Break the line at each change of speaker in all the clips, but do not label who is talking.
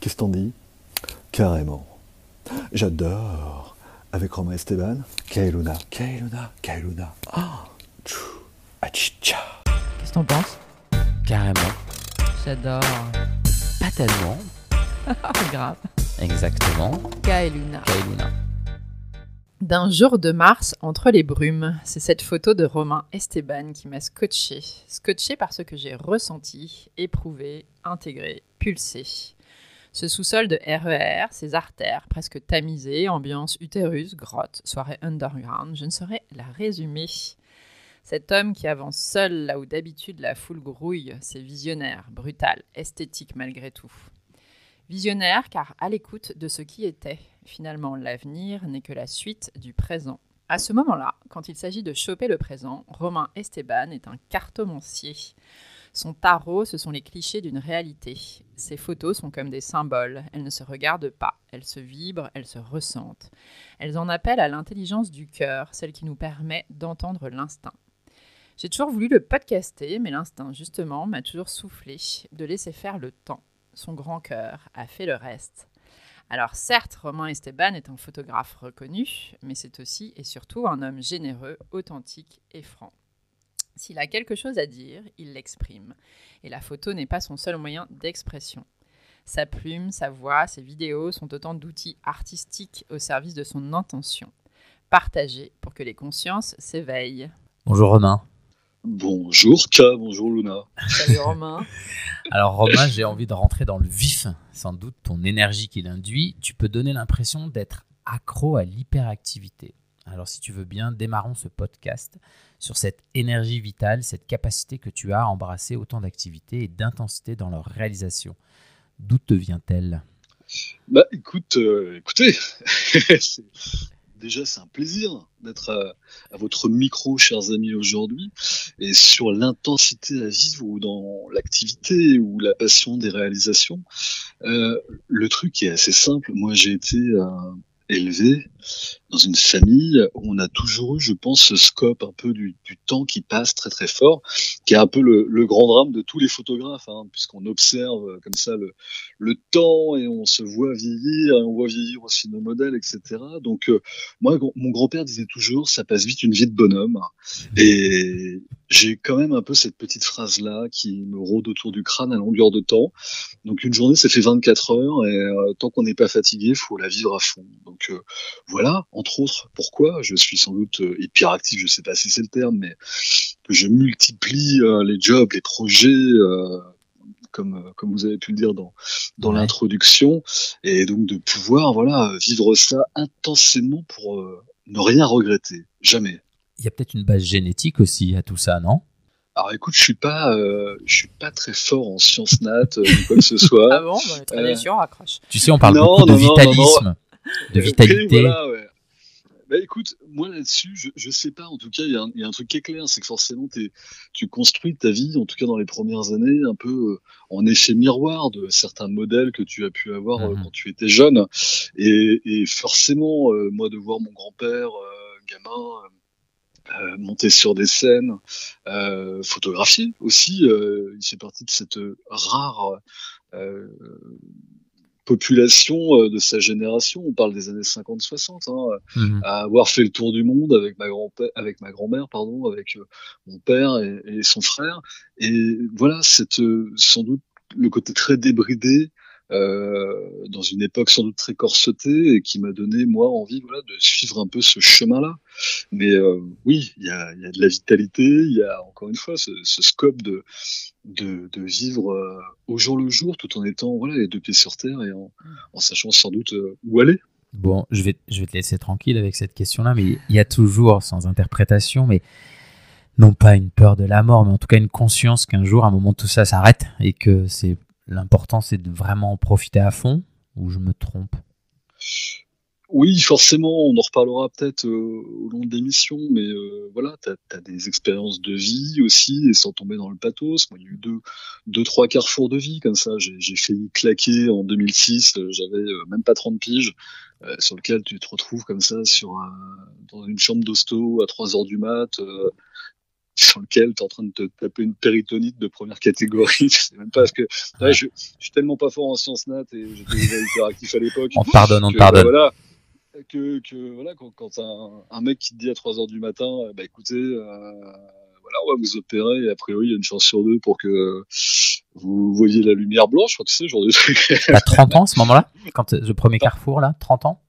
Qu'est-ce t'en dis Carrément. J'adore. Avec Romain Esteban. Kailuna, Kailuna, Kailuna. Ah, tchou, achicha.
Qu'est-ce que t'en penses
Carrément.
J'adore.
Pas tellement.
Grave.
Exactement.
Kaeluna.
Kailuna.
D'un jour de mars entre les brumes, c'est cette photo de Romain Esteban qui m'a scotché. Scotché par ce que j'ai ressenti, éprouvé, intégré, pulsé. Ce sous-sol de RER, ces artères presque tamisées, ambiance utérus, grotte, soirée underground, je ne saurais la résumer. Cet homme qui avance seul là où d'habitude la foule grouille, c'est visionnaire, brutal, esthétique malgré tout. Visionnaire car à l'écoute de ce qui était. Finalement, l'avenir n'est que la suite du présent. À ce moment-là, quand il s'agit de choper le présent, Romain Esteban est un cartomancier. Son tarot, ce sont les clichés d'une réalité. Ses photos sont comme des symboles. Elles ne se regardent pas, elles se vibrent, elles se ressentent. Elles en appellent à l'intelligence du cœur, celle qui nous permet d'entendre l'instinct. J'ai toujours voulu le podcaster, mais l'instinct, justement, m'a toujours soufflé de laisser faire le temps. Son grand cœur a fait le reste. Alors certes, Romain Esteban est un photographe reconnu, mais c'est aussi et surtout un homme généreux, authentique et franc. S'il a quelque chose à dire, il l'exprime. Et la photo n'est pas son seul moyen d'expression. Sa plume, sa voix, ses vidéos sont autant d'outils artistiques au service de son intention. Partagés pour que les consciences s'éveillent.
Bonjour Romain.
Bonjour K, bonjour Luna.
Salut Romain.
Alors Romain, j'ai envie de rentrer dans le vif. Sans doute ton énergie qui l'induit, tu peux donner l'impression d'être accro à l'hyperactivité. Alors si tu veux bien, démarrons ce podcast sur cette énergie vitale, cette capacité que tu as à embrasser autant d'activités et d'intensité dans leur réalisation. D'où te vient-elle?
Bah écoute, euh, écoutez, déjà c'est un plaisir d'être à, à votre micro, chers amis, aujourd'hui, et sur l'intensité à vivre ou dans l'activité ou la passion des réalisations. Euh, le truc est assez simple. Moi, j'ai été euh, élevé dans une famille où on a toujours eu, je pense, ce scope un peu du, du temps qui passe très très fort, qui est un peu le, le grand drame de tous les photographes, hein, puisqu'on observe euh, comme ça le, le temps et on se voit vieillir, et on voit vieillir aussi nos modèles, etc. Donc euh, moi, mon grand-père disait toujours, ça passe vite une vie de bonhomme. Et j'ai quand même un peu cette petite phrase-là qui me rôde autour du crâne à longueur de temps. Donc une journée, ça fait 24 heures et euh, tant qu'on n'est pas fatigué, faut la vivre à fond. Donc euh, voilà, entre autres, pourquoi je suis sans doute euh, hyperactif, je sais pas si c'est le terme, mais que je multiplie euh, les jobs, les projets. euh, comme, comme vous avez pu le dire dans, dans
Ouais.
l'introduction, et donc de pouvoir voilà vivre ça intensément pour euh, ne rien regretter, jamais.
Il y a peut-être une base génétique aussi à tout ça, non?
Alors écoute, je suis pas, euh, je suis pas très fort en sciences nat, euh, ni quoi que ce soit.
Ah bon? Bah, Très
Euh,
déçu, on raccroche.
Tu sais, on parle
Non,
beaucoup de
non, non, non,
vitalisme, de vitalité.
voilà, ouais. Bah écoute, moi là-dessus, je, je sais pas. En tout cas, il y, a un- il y a un truc qui est clair, c'est que forcément, tu construis ta vie, en tout cas dans les premières années, un peu euh, en effet miroir de certains modèles que tu as pu avoir euh,
Mhm.
quand tu étais jeune. Et, et forcément, euh, moi, de voir mon grand-père, gamin, euh, monter sur des scènes, euh, photographier aussi, euh, il fait partie de cette rare population euh, de sa génération, on parle des années 50-60, hein,
Mhm.
à avoir fait le tour du monde avec ma grand avec ma grand-mère, pardon, avec euh, mon père et, et son frère. Et voilà, cette euh, sans doute le côté très débridé dans une époque sans doute très corsetée et qui m'a donné moi envie de suivre un peu ce chemin-là. Mais euh, oui, il y a, de la vitalité, il y a encore une fois ce, scope de vivre euh, au jour le jour tout en étant les deux pieds sur terre et en, sachant sans doute euh, où aller.
Bon, je vais, je vais te laisser tranquille avec cette question-là, mais il y a toujours, sans interprétation, mais non pas une peur de la mort, mais en tout cas une conscience qu'un jour, à un moment, tout ça s'arrête et que c'est l'important, c'est de vraiment en profiter à fond, ou je me trompe?
Oui, forcément, on en reparlera peut-être euh, au long de l'émission, mais euh, voilà, tu as, des expériences de vie aussi, et sans tomber dans le pathos. Moi, il y a eu deux, deux trois carrefours de vie comme ça. J'ai failli claquer en 2006, euh, j'avais même pas 30 piges, sur lequel tu te retrouves comme ça sur dans une chambre d'hosto à 3 heures du mat, sur lequel tu es en train de te taper une péritonite de première catégorie. je sais même pas parce que ouais, je, je, suis tellement pas fort en sciences nat et j'étais déjà hyperactif à l'époque.
On te pardonne, on te
que,
pardonne.
Voilà, que, que voilà, quand, quand un, un mec qui te dit à 3 heures du matin, euh, bah écoutez, euh, voilà, on va vous opérer et a priori il y a une chance sur deux pour que vous voyez la lumière blanche, je crois que c'est ce genre de truc.
T'as 30 ans à ce moment-là? Quand le premier carrefour là 30 ans?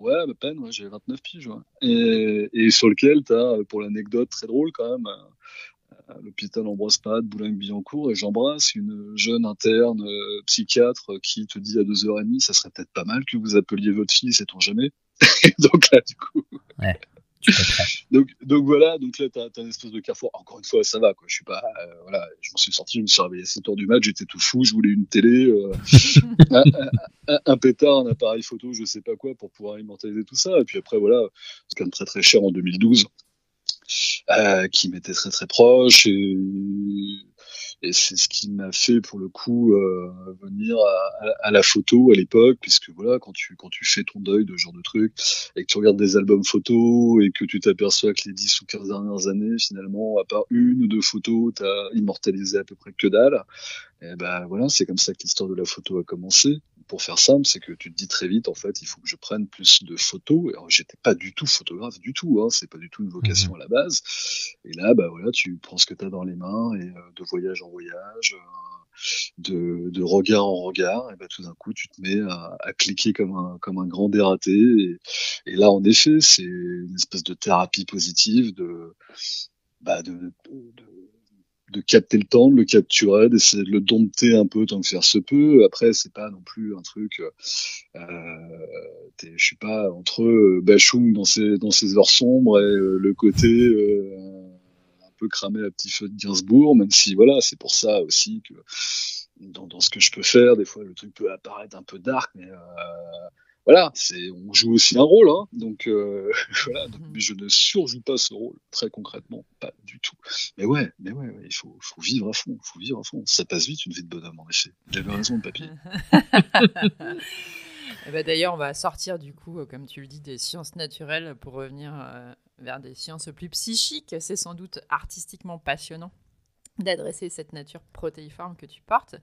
Ouais, à peine, ouais, j'ai 29 piges. Ouais. Et, et sur lequel tu as, pour l'anecdote très drôle quand même, à l'hôpital Ambroise Pad, Boulogne-Billancourt, et j'embrasse une jeune interne euh, psychiatre qui te dit à 2h30, ça serait peut-être pas mal que vous appeliez votre fille, sait-on jamais. donc là, du coup.
Ouais.
donc, donc voilà, donc là, t'as as une espèce de carrefour. Encore une fois, ça va, quoi. Je suis pas, euh, voilà, je m'en suis sorti, je me suis réveillé à 7 heures du match, j'étais tout fou, je voulais une télé, euh, un, pétard, un appareil photo, je sais pas quoi, pour pouvoir immortaliser tout ça. Et puis après, voilà, c'est quand même très très cher en 2012, euh, qui m'était très très proche et, et c'est ce qui m'a fait pour le coup euh, venir à, la photo à l'époque puisque voilà quand tu quand tu fais ton deuil de ce genre de truc et que tu regardes des albums photos et que tu t'aperçois que les 10 ou 15 dernières années finalement à part une ou deux photos t'as immortalisé à peu près que dalle et ben voilà c'est comme ça que l'histoire de la photo a commencé pour faire simple, c'est que tu te dis très vite, en fait, il faut que je prenne plus de photos. Alors, j'étais pas du tout photographe du tout, hein, c'est pas du tout une vocation à la base. Et là, bah voilà, tu prends ce que tu as dans les mains et euh, de voyage en voyage, euh, de, de, regard en regard, et bah tout d'un coup, tu te mets à, à, cliquer comme un comme un grand dératé. Et, et là, en effet, c'est une espèce de thérapie positive de bah de, de, de de capter le temps, de le capturer, d'essayer de le dompter un peu tant que faire se peut. Après, c'est pas non plus un truc. Euh, je suis pas entre euh, Bachung dans ses dans ses heures sombres et euh, le côté euh, un peu cramé à petit feu de Gainsbourg, même si voilà, c'est pour ça aussi que dans, dans ce que je peux faire, des fois le truc peut apparaître un peu dark, mais euh, voilà, c'est on joue aussi un rôle, hein, donc euh, voilà. Donc, mais je ne surjoue pas ce rôle très concrètement, pas du tout. Mais ouais, mais ouais, ouais il faut, faut vivre à fond, faut vivre à fond. Ça passe vite une vie de bonhomme en effet. J'avais raison, le papier.
bah, D'ailleurs, on va sortir du coup, comme tu le dis, des sciences naturelles pour revenir euh, vers des sciences plus psychiques. C'est sans doute artistiquement passionnant d'adresser cette nature protéiforme que tu portes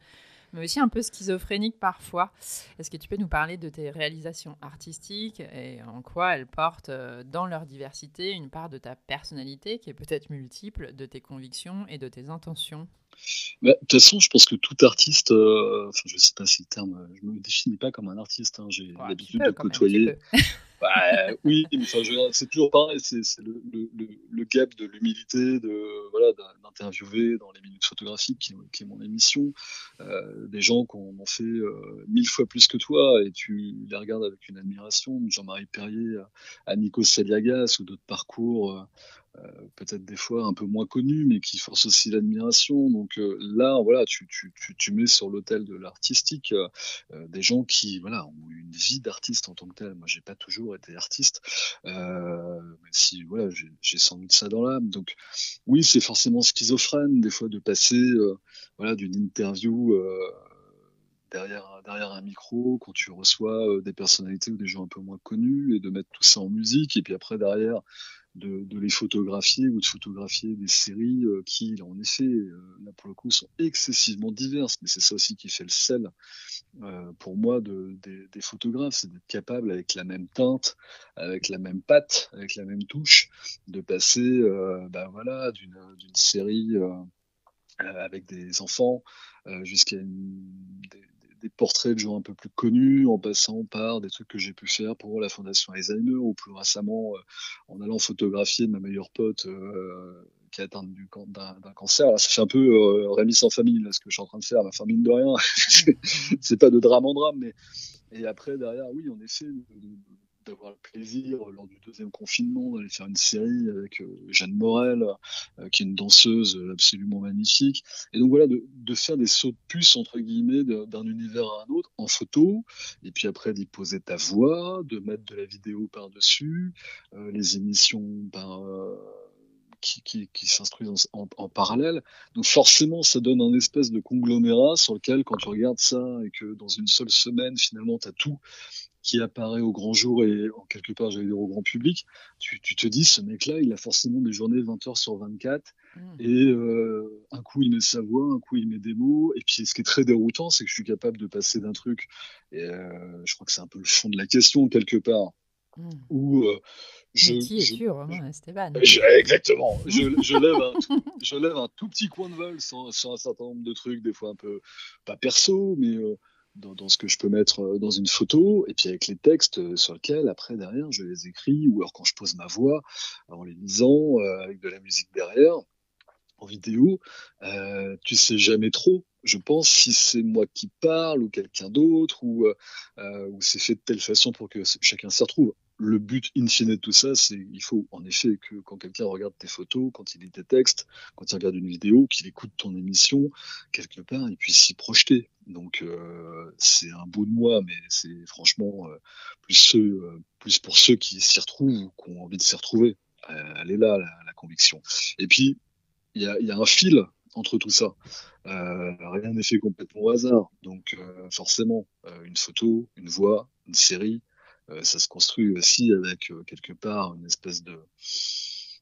mais aussi un peu schizophrénique parfois. Est-ce que tu peux nous parler de tes réalisations artistiques et en quoi elles portent euh, dans leur diversité une part de ta personnalité qui est peut-être multiple, de tes convictions et de tes intentions?
De toute façon, je pense que tout artiste, euh, enfin, je sais pas si le terme, je me définis pas comme un artiste, hein, j'ai ouais, l'habitude de côtoyer. bah, oui, mais c'est toujours pareil, c'est le, le, le, gap de l'humilité, de voilà, d'interviewer dans les minutes photographiques, qui, qui est mon émission, euh, des gens qui ont fait euh, mille fois plus que toi, et tu les regardes avec une admiration, Jean-Marie Perrier à Nikos Saliagas ou d'autres parcours. Euh, peut-être des fois un peu moins connus, mais qui forcent aussi l'admiration. Donc euh, là, voilà, tu, tu, tu, tu mets sur l'autel de l'artistique euh, des gens qui, voilà, ont une vie d'artiste en tant que tel. Moi, j'ai pas toujours été artiste, même si, voilà, j'ai sans doute ça dans l'âme. Donc oui, c'est forcément schizophrène des fois de passer, voilà, d'une interview derrière, derrière un micro, quand tu reçois euh, des personnalités ou des gens un peu moins connus, et de mettre tout ça en musique, et puis après derrière de, de les photographier ou de photographier des séries euh, qui, en effet, euh, là pour le coup, sont excessivement diverses, mais c'est ça aussi qui fait le sel euh, pour moi de, des, photographes, c'est d'être capable avec la même teinte, avec la même patte, avec la même touche, de passer, euh, ben voilà, d'une série avec des enfants jusqu'à des, des portraits de gens un peu plus connus, en passant par des trucs que j'ai pu faire pour la Fondation Alzheimer, ou plus récemment euh, en allant photographier ma meilleure pote euh, qui est atteinte d'un cancer. Alors, ça fait un peu euh, Rémi sans famille, là, ce que je suis en train de faire, ma famille de rien. c'est pas de drame en drame, mais et après derrière, oui, en effet, d'avoir le plaisir lors du deuxième confinement d'aller faire une série avec euh, Jeanne Morel, euh, qui est une danseuse absolument magnifique. Et donc voilà, de, faire des sauts de puce entre guillemets d'un univers à un autre en photo, et puis après d'y poser ta voix, de mettre de la vidéo par dessus, euh, les émissions par qui, qui, qui s'instruisent en, en, parallèle. Donc forcément, ça donne un espèce de conglomérat sur lequel, quand tu regardes ça et que dans une seule semaine, finalement, tu as tout qui apparaît au grand jour et en quelque part, j'allais dire au grand public, tu, tu te dis, ce mec-là, il a forcément des journées 20 heures sur 24 mmh. et euh, un coup, il met sa voix, un coup, il met des mots. Et puis, ce qui est très déroutant, c'est que je suis capable de passer d'un truc, et euh, je crois que c'est un peu le fond de la question, quelque part, mmh. où euh,
je, qui es-tu, Romain Esteban
Exactement. Je, je, lève un tout, je lève un tout petit coin de vol sur, sur, un certain nombre de trucs, des fois un peu, pas perso, mais euh, dans, dans, ce que je peux mettre euh, dans une photo, et puis avec les textes euh, sur lesquels, après, derrière, je les écris, ou alors quand je pose ma voix, en les lisant, euh, avec de la musique derrière, en vidéo, euh, tu sais jamais trop, je pense, si c'est moi qui parle, ou quelqu'un d'autre, ou, euh, ou c'est fait de telle façon pour que chacun s'y retrouve le but in fine de tout ça, c'est il faut en effet que quand quelqu'un regarde tes photos, quand il lit tes textes, quand il regarde une vidéo, qu'il écoute ton émission, quelque part, il puisse s'y projeter. Donc euh, c'est un bout de moi, mais c'est franchement euh, plus euh, pour ceux qui s'y retrouvent ou qui ont envie de s'y retrouver. Euh, elle est là la, conviction. Et puis il y a, un fil entre tout ça. Euh, rien n'est fait complètement au hasard. Donc forcément, une photo, une voix, une série, euh, ça se construit aussi avec euh, quelque part une espèce de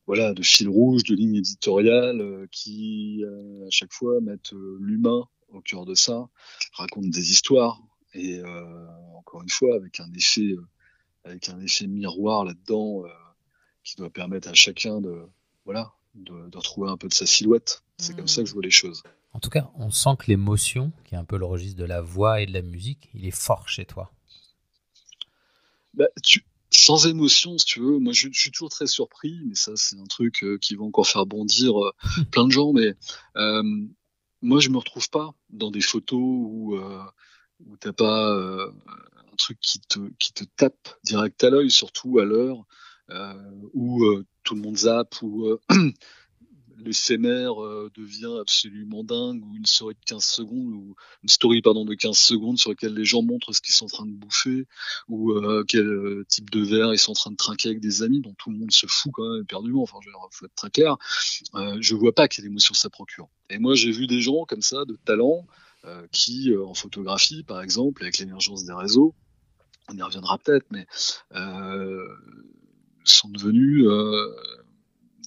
voilà de fil rouge, de ligne éditoriale euh, qui à chaque fois mettent l'humain au cœur de ça, racontent des histoires et encore une fois avec un effet avec un effet miroir là-dedans qui doit permettre à chacun de voilà de, de retrouver un peu de sa silhouette. C'est mmh. comme ça que je vois les choses.
En tout cas, on sent que l'émotion, qui est un peu le registre de la voix et de la musique, il est fort chez toi
bah, tu, sans émotion, si tu veux. Moi, je, je, suis toujours très surpris, mais ça, c'est un truc euh, qui va encore faire bondir euh, plein de gens. Mais euh, moi, je me retrouve pas dans des photos où, où t'as pas un truc qui te, qui te tape direct à l'œil, surtout à l'heure où tout le monde zappe, où l'éphémère euh, devient absolument dingue, ou une story de 15 secondes, ou une story pardon de 15 secondes sur laquelle les gens montrent ce qu'ils sont en train de bouffer, ou euh, quel euh, type de verre ils sont en train de trinquer avec des amis, dont tout le monde se fout quand même éperdument. Enfin, je faut être très clair. Euh, je vois pas quelle émotion ça procure. Et moi, j'ai vu des gens comme ça, de talent, euh, qui en photographie, par exemple, avec l'émergence des réseaux, on y reviendra peut-être, mais sont devenus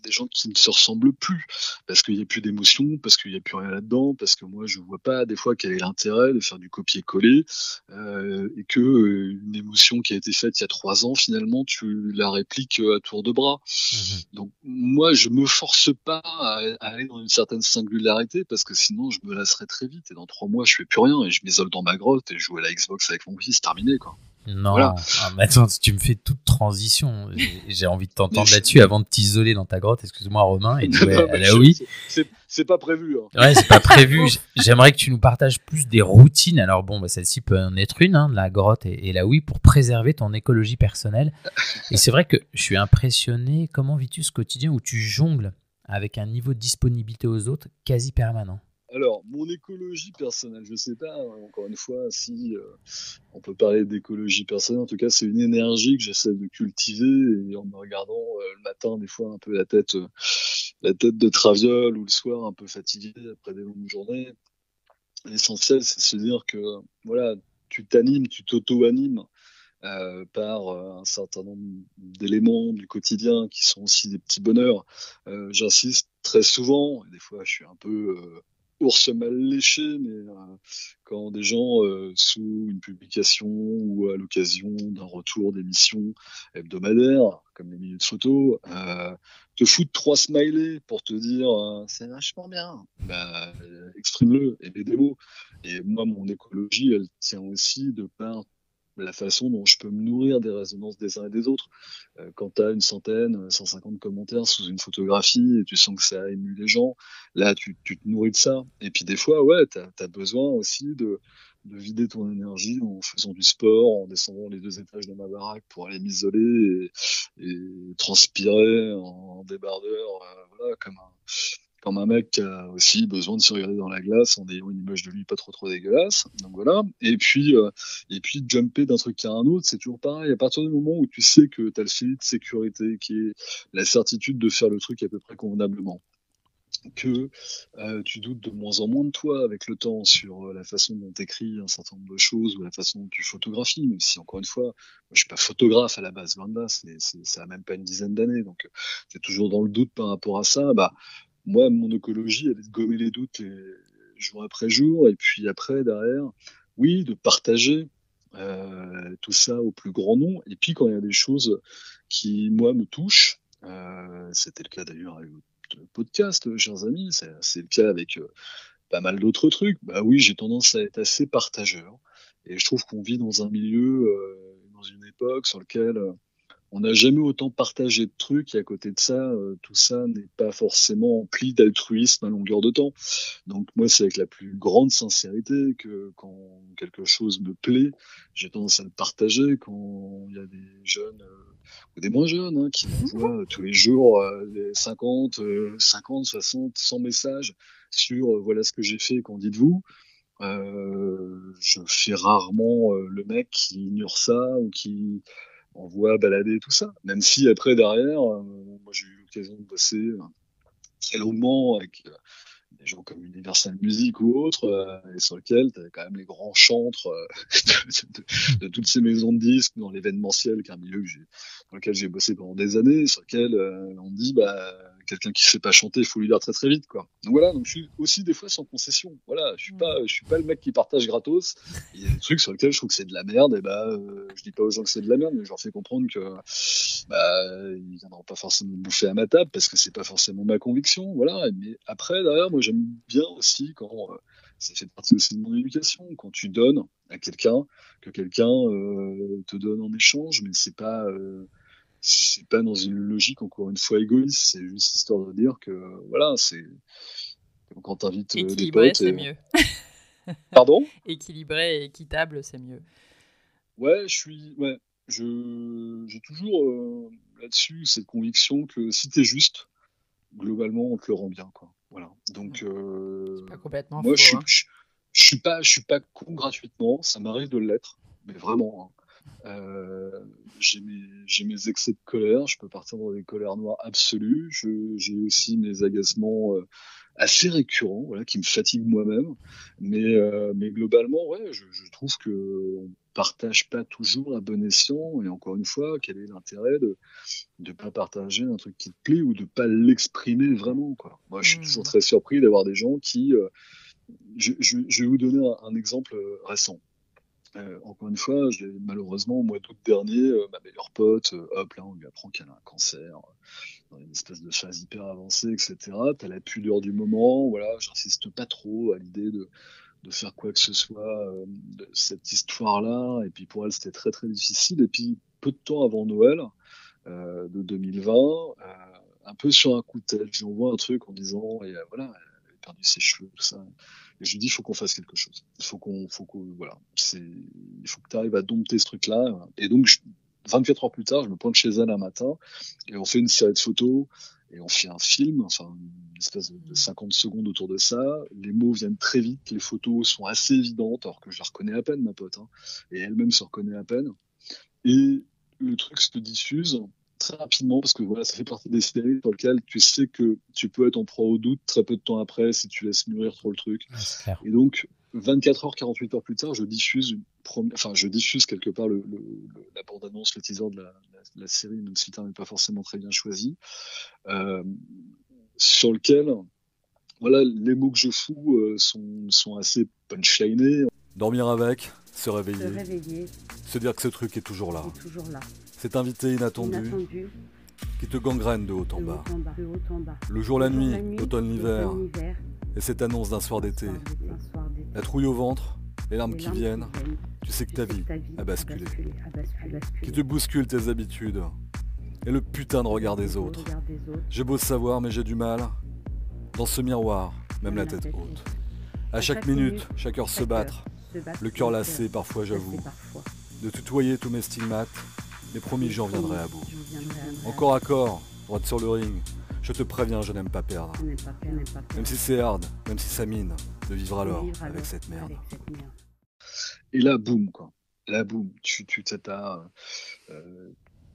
des gens qui ne se ressemblent plus parce qu'il n'y a plus d'émotion, parce qu'il n'y a plus rien là-dedans, parce que moi je vois pas des fois quel est l'intérêt de faire du copier-coller euh, et que euh, une émotion qui a été faite il y a trois ans finalement tu la répliques à tour de bras. Mmh. Donc moi je me force pas à, à, aller dans une certaine singularité parce que sinon je me lasserais très vite et dans trois mois je fais plus rien et je m'isole dans ma grotte et je joue à la Xbox avec mon fils, terminé quoi.
Non, voilà. ah, mais attends, tu me fais toute transition. J'ai envie de t'entendre là-dessus avant de t'isoler dans ta grotte. Excuse-moi, Romain. Et la oui.
C'est pas prévu. Hein.
Ouais, c'est pas prévu. J'aimerais que tu nous partages plus des routines. Alors bon, bah, celle-ci peut en être une, hein, la grotte et, et, la oui, pour préserver ton écologie personnelle. Et c'est vrai que je suis impressionné. Comment vis-tu ce quotidien où tu jongles avec un niveau de disponibilité aux autres quasi permanent?
Alors, mon écologie personnelle, je sais pas, hein, encore une fois, si euh, on peut parler d'écologie personnelle, en tout cas, c'est une énergie que j'essaie de cultiver en me regardant euh, le matin, des fois, un peu la tête, euh, la tête de traviole ou le soir, un peu fatigué après des longues journées. L'essentiel, c'est de se dire que, voilà, tu t'animes, tu t'auto-animes. Par un certain nombre d'éléments du quotidien qui sont aussi des petits bonheurs. J'insiste très souvent, et des fois je suis un peu ours mal léché, mais euh, quand des gens, euh, sous une publication ou à l'occasion d'un retour d'émission hebdomadaire, comme les minutes photo, euh, te foutent trois smileys pour te dire euh, c'est vachement bien, bah, exprime-le et mets des. Et moi, mon écologie, elle tient aussi de par la façon dont je peux me nourrir des résonances des uns et des autres. Euh, quand tu as une centaine, 150 commentaires sous une photographie et tu sens que ça a ému les gens, là, tu, tu te nourris de ça. Et puis des fois, ouais, tu as, besoin aussi de, de vider ton énergie en faisant du sport, en descendant les deux étages de ma baraque pour aller m'isoler et, et, transpirer en débardeur, euh, voilà, comme un, comme un mec qui a aussi besoin de se regarder dans la glace en ayant une image de lui pas trop trop dégueulasse. Donc voilà. Et puis, euh, et puis jumper d'un truc à un autre, c'est toujours pareil. À partir du moment où tu sais que tu as le filet de sécurité, qui est la certitude de faire le truc à peu près convenablement, que euh, tu doutes de moins en moins de toi avec le temps sur euh, la façon dont tu écris un certain nombre de choses ou la façon dont tu photographies, même si encore une fois, moi, je suis pas photographe à la base, loin de là, ça a même pas une dizaine d'années, donc tu es toujours dans le doute par rapport à ça. Bah, moi, mon écologie, elle est de gommer les doutes jour après jour, et puis après, derrière, oui, de partager euh, tout ça au plus grand nombre. Et puis quand il y a des choses qui, moi, me touchent, euh, c'était le cas d'ailleurs avec le podcast, chers amis, c'est le cas avec euh, pas mal d'autres trucs. Bah oui, j'ai tendance à être assez partageur. Et je trouve qu'on vit dans un milieu, dans une époque sur lequel on n'a jamais autant partagé de trucs et à côté de ça, euh, tout ça n'est pas forcément empli d'altruisme à longueur de temps. Donc moi, c'est avec la plus grande sincérité que quand quelque chose me plaît, j'ai tendance à le partager. Quand il y a des jeunes euh, ou des moins jeunes hein, qui m'envoient tous les jours euh, 50, 50, 60, 100 messages sur euh, voilà ce que j'ai fait, qu'en dites-vous. je fais rarement le mec qui ignore ça ou qui on voit balader tout ça. Même si après derrière, euh, moi j'ai eu l'occasion de bosser euh, très longuement avec euh, des gens comme Universal Music ou autres, et sur lequel tu quand même les grands chantres de, toutes ces maisons de disques dans l'événementiel, qui est un milieu dans lequel j'ai bossé pendant des années, sur lequel on dit bah quelqu'un qui sait pas chanter, il faut lui dire très très vite, quoi. Donc voilà, donc je suis aussi des fois sans concession. Voilà, je suis pas, je suis pas le mec qui partage gratos. Il y a des trucs sur lesquels je trouve que c'est de la merde, et bah, euh, je dis pas aux gens que c'est de la merde, mais je leur fais comprendre que, bah, ils viendront pas forcément bouffer à ma table parce que c'est pas forcément ma conviction, voilà. Mais après, derrière, moi, j'aime bien aussi quand, euh, ça fait partie aussi de mon éducation, quand tu donnes à quelqu'un, que quelqu'un euh, te donne en échange, mais c'est pas, euh, c'est pas dans une logique encore une fois égoïste, c'est juste histoire de dire que voilà, c'est quand t'invites euh, des potes,
c'est mieux.
Pardon?
Équilibré et équitable, c'est mieux.
Ouais, je suis, ouais, je j'ai toujours euh, là-dessus cette conviction que si t'es juste, globalement, on te le rend bien, quoi. Voilà. Donc,
euh, pas complètement
moi,
faux,
je,
hein.
je, je, suis pas, je suis pas con gratuitement. Ça m'arrive de l'être, mais vraiment. Hein. Euh, j'ai mes, excès de colère, je peux partir dans des colères noires absolues. J'ai aussi mes agacements euh, assez récurrents, voilà, qui me fatiguent moi-même. Mais, euh, mais globalement, ouais, je, je trouve que on partage pas toujours à bon escient. Et encore une fois, quel est l'intérêt de de pas partager un truc qui te plaît ou de pas l'exprimer vraiment, quoi. Moi, je suis
Mmh.
toujours très surpris d'avoir des gens qui je, je, je vais vous donner un, un exemple récent. Euh, encore une fois, malheureusement au mois d'août dernier, euh, ma meilleure pote, euh, hop là, on lui apprend qu'elle a un cancer, euh, dans une espèce de phase hyper avancée, etc. T'as la pudeur du moment, voilà, j'insiste pas trop à l'idée de, de faire quoi que ce soit de cette histoire-là. Et puis pour elle, c'était très très difficile. Et puis peu de temps avant Noël de 2020, euh, un peu sur un coup de tête, je lui envoie un truc en disant, et voilà, perdu ses cheveux, tout ça. Et je lui dis, il faut qu'on fasse quelque chose. Il faut qu'on, faut qu'on, voilà, il faut que tu arrives à dompter ce truc-là. Et donc, je- 24 heures plus tard, je me pointe chez elle un matin et on fait une série de photos et on fait un film, enfin, une espèce de, de 50 secondes autour de ça. Les mots viennent très vite, les photos sont assez évidentes, alors que je la reconnais à peine, ma pote, hein, et elle-même se reconnaît à peine. Et le truc se diffuse très rapidement parce que voilà, ça fait partie des séries dans lesquelles tu sais que tu peux être en proie au doute très peu de temps après si tu laisses mûrir trop le truc.
Ouais, clair.
Et donc, 24 heures, 48 heures plus tard, je diffuse une première, enfin, je diffuse quelque part le, le, le- la bande-annonce, le teaser de la, la, la série, même si le terme n'est pas forcément très bien choisi, euh, sur lequel, voilà, les mots que je fous euh, sont, sont assez punchlinés.
Dormir avec, se
Se
réveiller,
réveiller,
se dire que ce truc est toujours là.
est toujours là.
Cet invité inattendu
Inattendu,
qui te gangrène de haut en
de
bas.
haut en.
Le jour, la
Le
nuit, l'automne, l'hiver, et cette annonce d'un soir d'été. La trouille au ventre, les larmes
Les
qui viennent,
viennent.
tu sais que ta vie,
que ta vie
a basculé.
a basculé, a basculé.
qui te bouscule tes habitudes, et le putain de regard des autres. J'ai beau savoir, mais j'ai du mal. Dans ce miroir, même la tête haute. À chaque minute, chaque heure se battre, le cœur lassé parfois, j'avoue. De tutoyer tous mes stigmates, mais promis, j'en viendrai à bout. Encore à corps, droite sur le ring, Je te préviens, je n'aime pas perdre. Même si c'est hard, même si ça mine, de vivre alors avec cette merde.
Et là, boum, quoi. Là, boum, tu, tu t'as, euh,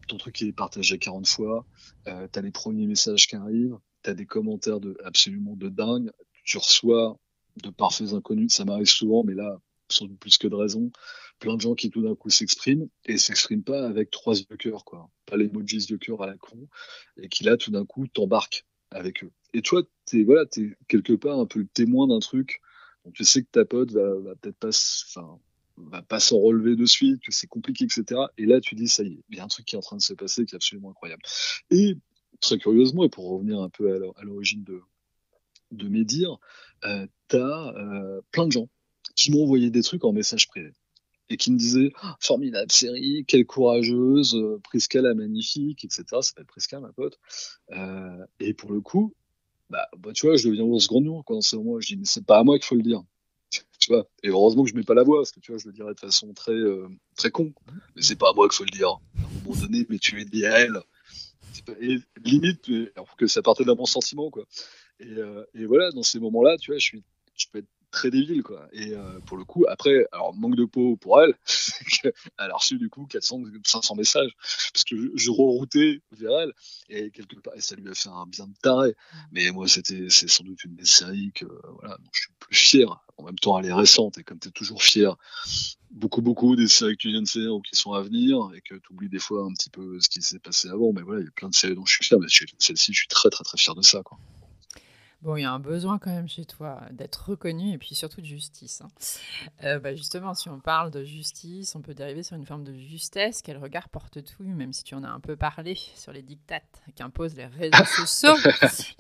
ton truc qui est partagé 40 fois, euh, t'as les premiers messages qui arrivent, t'as des commentaires de, absolument de dingue, tu reçois de parfaits inconnus, ça m'arrive souvent, mais là, sans doute plus que de raison, plein de gens qui tout d'un coup s'expriment, et s'expriment pas avec trois yeux de cœur, quoi. Pas les emojis de cœur à la con, et qui là, tout d'un coup, t'embarquent avec eux. Et toi, t'es, voilà, t'es quelque part un peu le témoin d'un truc, tu sais que ta pote va, va peut-être pas, enfin, va pas s'en relever de suite, que c'est compliqué, etc. Et là, tu dis, ça y est, il y a un truc qui est en train de se passer qui est absolument incroyable. Et très curieusement, et pour revenir un peu à l'origine de, de mes dires, euh, t'as euh, plein de gens qui m'ont envoyé des trucs en message privé et qui me disaient Ah, formidable série, quelle courageuse, euh, Prisca la magnifique, etc. Ça s'appelle Prisca, ma pote. Euh, et pour le coup, bah, bah, tu vois, je deviens ours grand noir quoi, dans ces moments. Je dis mais c'est pas à moi qu'il faut le dire. Tu vois, et heureusement que je mets pas la voix, parce que tu vois, je le dirais de façon très, euh, très con. Mais c'est pas à moi qu'il faut le dire. À un moment donné, mais tu es dit à elle. C'est pas- Et limite, alors que ça partait d'un bon sentiment, quoi. Et, et voilà, dans ces moments-là, tu vois, je suis, je peux être très débile, quoi. Et euh, pour le coup, après, alors manque de peau pour elle, qu'elle a reçu du coup 400, 500 messages, parce que je, reroutais vers elle, et quelque part, et ça lui a fait un bien de taré. Mais moi, c'était, c'est sans doute une des séries que, voilà, dont je suis plus fier. En même temps, elle est récente, et comme tu es toujours fier, beaucoup, beaucoup des séries que tu viens de faire ou qui sont à venir, et que tu oublies des fois un petit peu ce qui s'est passé avant, mais voilà, il y a plein de séries dont je suis fier, mais celle-ci, je suis très, très, très fier de ça, quoi.
Bon, il y a un besoin quand même chez toi d'être reconnu et puis surtout de justice. hein. Euh, bah, justement, si on parle de justice, on peut dériver sur une forme de justesse. Quel regard portes-tu, même si tu en as un peu parlé, sur les dictates qu'imposent les réseaux sociaux,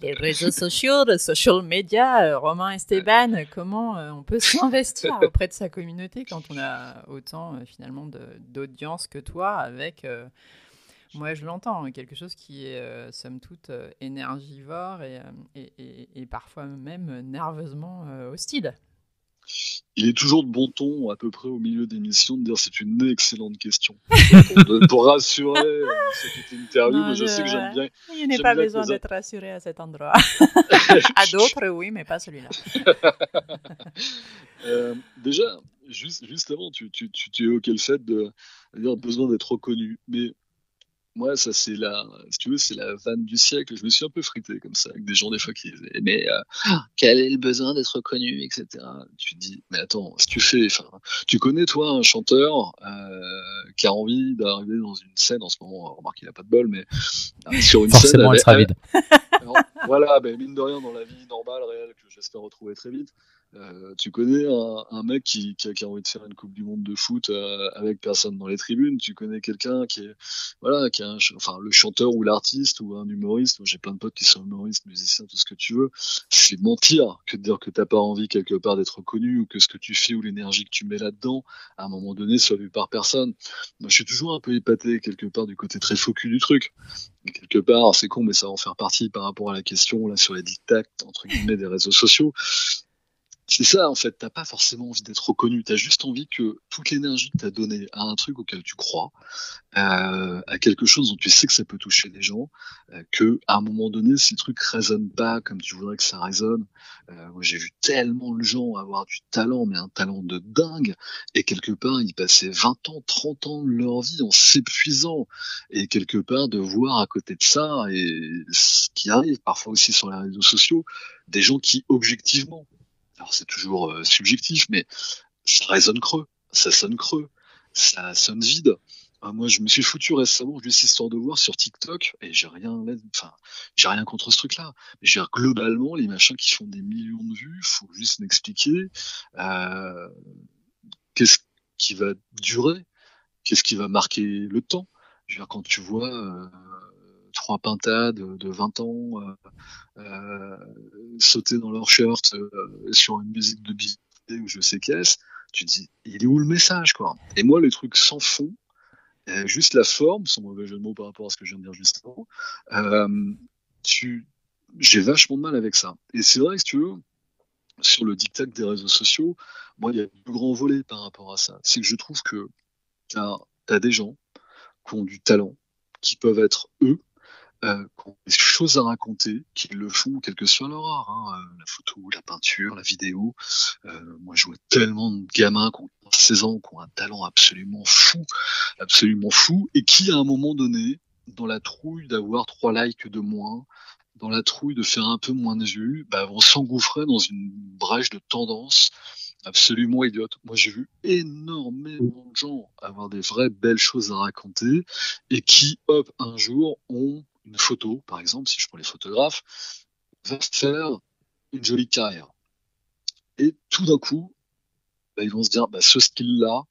les réseaux sociaux, les social media, euh, Romain Esteban, comment euh, on peut s'investir auprès de sa communauté quand on a autant finalement d'audience que toi avec... euh, moi, je l'entends, hein, quelque chose qui est, euh, somme toute, euh, énergivore et, euh, et, et- et parfois même nerveusement euh, hostile.
Il est toujours de bon ton, à peu près au milieu d'émission, de dire c'est une excellente question. pour, pour rassurer euh, cette interview,
Non,
je,
je-
sais que j'aime bien.
N'ai
J'aime
pas besoin
les-
d'être rassuré à cet endroit. à d'autres, oui, mais pas celui-là.
Déjà, juste, juste avant, tu, tu, tu, tu évoquais le fait de dire besoin d'être reconnu. Mais moi, ça, c'est la, si tu veux, c'est la vanne du siècle. Je me suis un peu frité comme ça, avec des gens des fois qui disaient, mais euh, quel est le besoin d'être reconnu, etc. Tu te dis, mais attends, si tu fais, enfin, tu connais toi un chanteur euh, qui a envie d'arriver dans une scène en ce moment, remarque il a pas de bol, mais euh, sur une scène.
Forcément, elle sera vide.
alors, voilà, ben, mine de rien, dans la vie normale, réelle, que j'espère retrouver très vite, euh, tu connais un, un mec qui, qui, a, qui a envie de faire une Coupe du Monde de foot euh, avec personne dans les tribunes? Tu connais quelqu'un qui est, voilà, qui a un, enfin, le chanteur ou l'artiste ou un humoriste? Moi, J'ai plein de potes qui sont humoristes, musiciens, tout ce que tu veux. C'est mentir que de dire que t'as pas envie quelque part d'être connu ou que ce que tu fais ou l'énergie que tu mets là-dedans, à un moment donné, soit vu par personne. Moi, je suis toujours un peu épaté quelque part du côté très focus du truc. Et quelque part, c'est con, mais ça va en faire partie par rapport à la question là sur les dictats entre guillemets des réseaux sociaux. C'est ça en fait, t'as pas forcément envie d'être reconnu, t'as juste envie que toute l'énergie que t'as donnée à un truc auquel tu crois, euh, à quelque chose dont tu sais que ça peut toucher des gens, euh, que à un moment donné, si le truc résonne pas comme tu voudrais que ça résonne, euh, moi j'ai vu tellement de gens avoir du talent, mais un talent de dingue, et quelque part ils passaient 20 ans, 30 ans de leur vie en s'épuisant, et quelque part de voir à côté de ça, et ce qui arrive parfois aussi sur les réseaux sociaux, des gens qui objectivement alors c'est toujours euh, subjectif, mais ça résonne creux, ça sonne creux, ça sonne vide. Euh, moi, je me suis foutu récemment juste histoire de voir sur TikTok, et j'ai rien, enfin, j'ai rien contre ce truc-là. Mais j'ai globalement les machins qui font des millions de vues, faut juste m'expliquer euh, qu'est-ce qui va durer, qu'est-ce qui va marquer le temps? Je veux dire, quand tu vois euh, trois pintades de, de 20 ans euh, euh, sauter dans leur shirt euh, sur une musique de BT ou je sais qu'est-ce, tu te dis, il est où le message, quoi? Et moi, les trucs sans fond, juste la forme, sans mauvais jeu de mots par rapport à ce que je viens de dire juste avant, j'ai vachement de mal avec ça. Et c'est vrai que si tu veux, sur le dictat des réseaux sociaux, moi, il y a deux grands volets par rapport à ça. C'est que je trouve que tu as, des gens qui ont du talent, qui peuvent être eux, euh, qui ont des choses à raconter, qui le font, quel que soit leur art, hein, euh, la photo, la peinture, la vidéo. Euh, moi, je vois tellement de gamins qui ont 16 ans, qui ont un talent absolument fou, absolument fou, et qui, à un moment donné, dans la trouille d'avoir trois likes de moins, dans la trouille de faire un peu moins de vues, bah, vont s'engouffrer dans une brèche de tendance absolument idiote. Moi, j'ai vu énormément de gens avoir des vraies belles choses à raconter et qui, hop, un jour, ont une photo, par exemple, si je prends les photographes, va faire une jolie carrière. Et tout d'un coup, bah, ils vont se dire, bah, ce skill-là,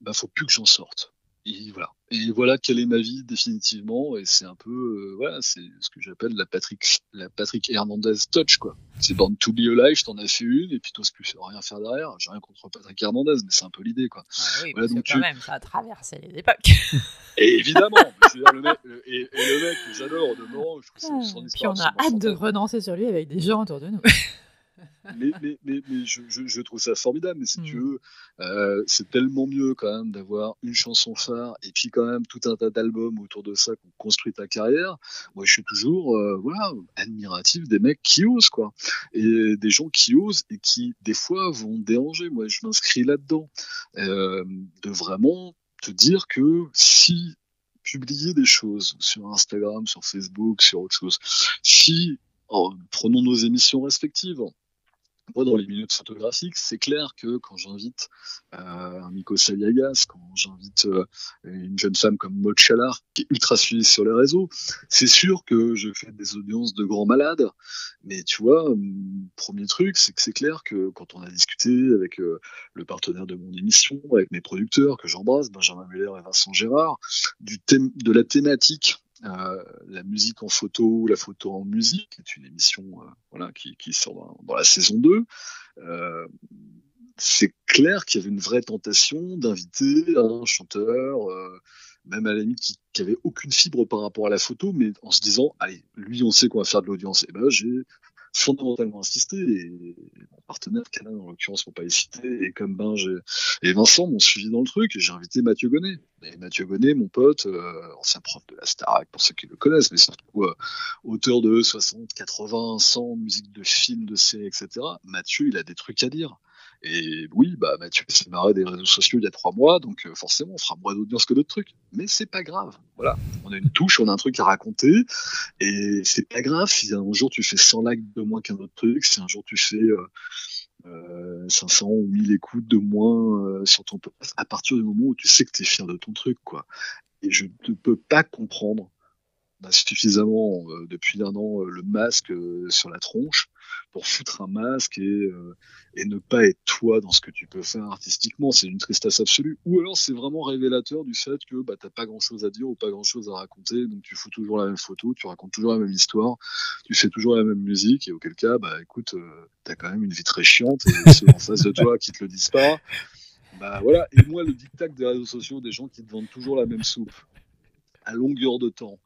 bah, faut plus que j'en sorte. Et voilà. Et voilà quelle est ma vie définitivement. Et c'est un peu, euh, voilà, c'est ce que j'appelle la Patrick, la Patrick Hernandez touch, quoi. C'est Born to be alive, je t'en ai fait une, et puis t'oses plus rien faire derrière. J'ai rien contre Patrick Hernandez, mais c'est un peu l'idée, quoi.
Ah oui,
Voilà,
parce
donc
que quand
tu-
même, ça a traversé les époques.
Et évidemment, je veux dire, le mec, et, et le mec que j'adore, de je trouve que son
Puis
histoire.
on a hâte de renoncer sur lui avec des gens autour de nous.
mais, mais, mais, mais je, je, je trouve ça formidable. Mais si tu
Mm.
veux, euh, c'est tellement mieux quand même d'avoir une chanson phare et puis quand même tout un tas d'albums autour de ça qui ont construit ta carrière. Moi, je suis toujours, euh, voilà, admiratif des mecs qui osent, quoi. Et des gens qui osent et qui, des fois, vont déranger. Moi, je m'inscris là-dedans. Euh, de vraiment te dire que si publier des choses sur Instagram, sur Facebook, sur autre chose, si, oh, prenons nos émissions respectives, moi, dans les minutes photographiques, c'est clair que quand j'invite euh, un Miko Saliagas, quand j'invite euh, une jeune femme comme Maud Chalard, qui est ultra suivie sur les réseaux, c'est sûr que je fais des audiences de grands malades. Mais tu vois, premier truc, c'est que c'est clair que quand on a discuté avec euh, le partenaire de mon émission, avec mes producteurs que j'embrasse, Benjamin Muller et Vincent Gérard, du thème, de la thématique euh, la musique en photo, la photo en musique, est une émission euh, voilà, qui, sort dans, la saison 2. Euh, c'est clair qu'il y avait une vraie tentation d'inviter un chanteur, même à la limite qui, qui avait aucune fibre par rapport à la photo, mais en se disant, allez, lui, on sait qu'on va faire de l'audience. Et ben, j'ai fondamentalement insisté et mon partenaire Canin en l'occurrence pour pas les citer et comme j'ai et Vincent m'ont suivi dans le truc et j'ai invité Mathieu Gonnet. Et Mathieu Gonnet mon pote euh, ancien prof de la Starac pour ceux qui le connaissent mais surtout euh, auteur de 60 80 100 musiques de films de séries etc Mathieu il a des trucs à dire et oui, bah Mathieu s'est marré des réseaux sociaux il y a trois mois, donc euh, forcément on fera moins d'audience que d'autres trucs. Mais c'est pas grave. Voilà, on a une touche, on a un truc à raconter, et c'est pas grave si un jour tu fais 100 likes de moins qu'un autre truc, si un jour tu fais euh, euh, 500 ou 1000 écoutes de moins euh, sur ton podcast, à partir du moment où tu sais que tu es fier de ton truc, quoi. Et je ne peux pas comprendre a suffisamment euh, depuis un an euh, le masque euh, sur la tronche pour foutre un masque et, ne pas être toi dans ce que tu peux faire artistiquement. C'est une tristesse absolue. Ou alors c'est vraiment révélateur du fait que bah, t'as pas grand chose à dire ou pas grand chose à raconter, donc tu fous toujours la même photo, tu racontes toujours la même histoire, tu fais toujours la même musique et auquel cas, bah écoute, t'as quand même une vie très chiante et ceux en face de toi qui te le disent pas. Bah voilà, et moi le dictat des réseaux sociaux, des gens qui te vendent toujours la même soupe à longueur de temps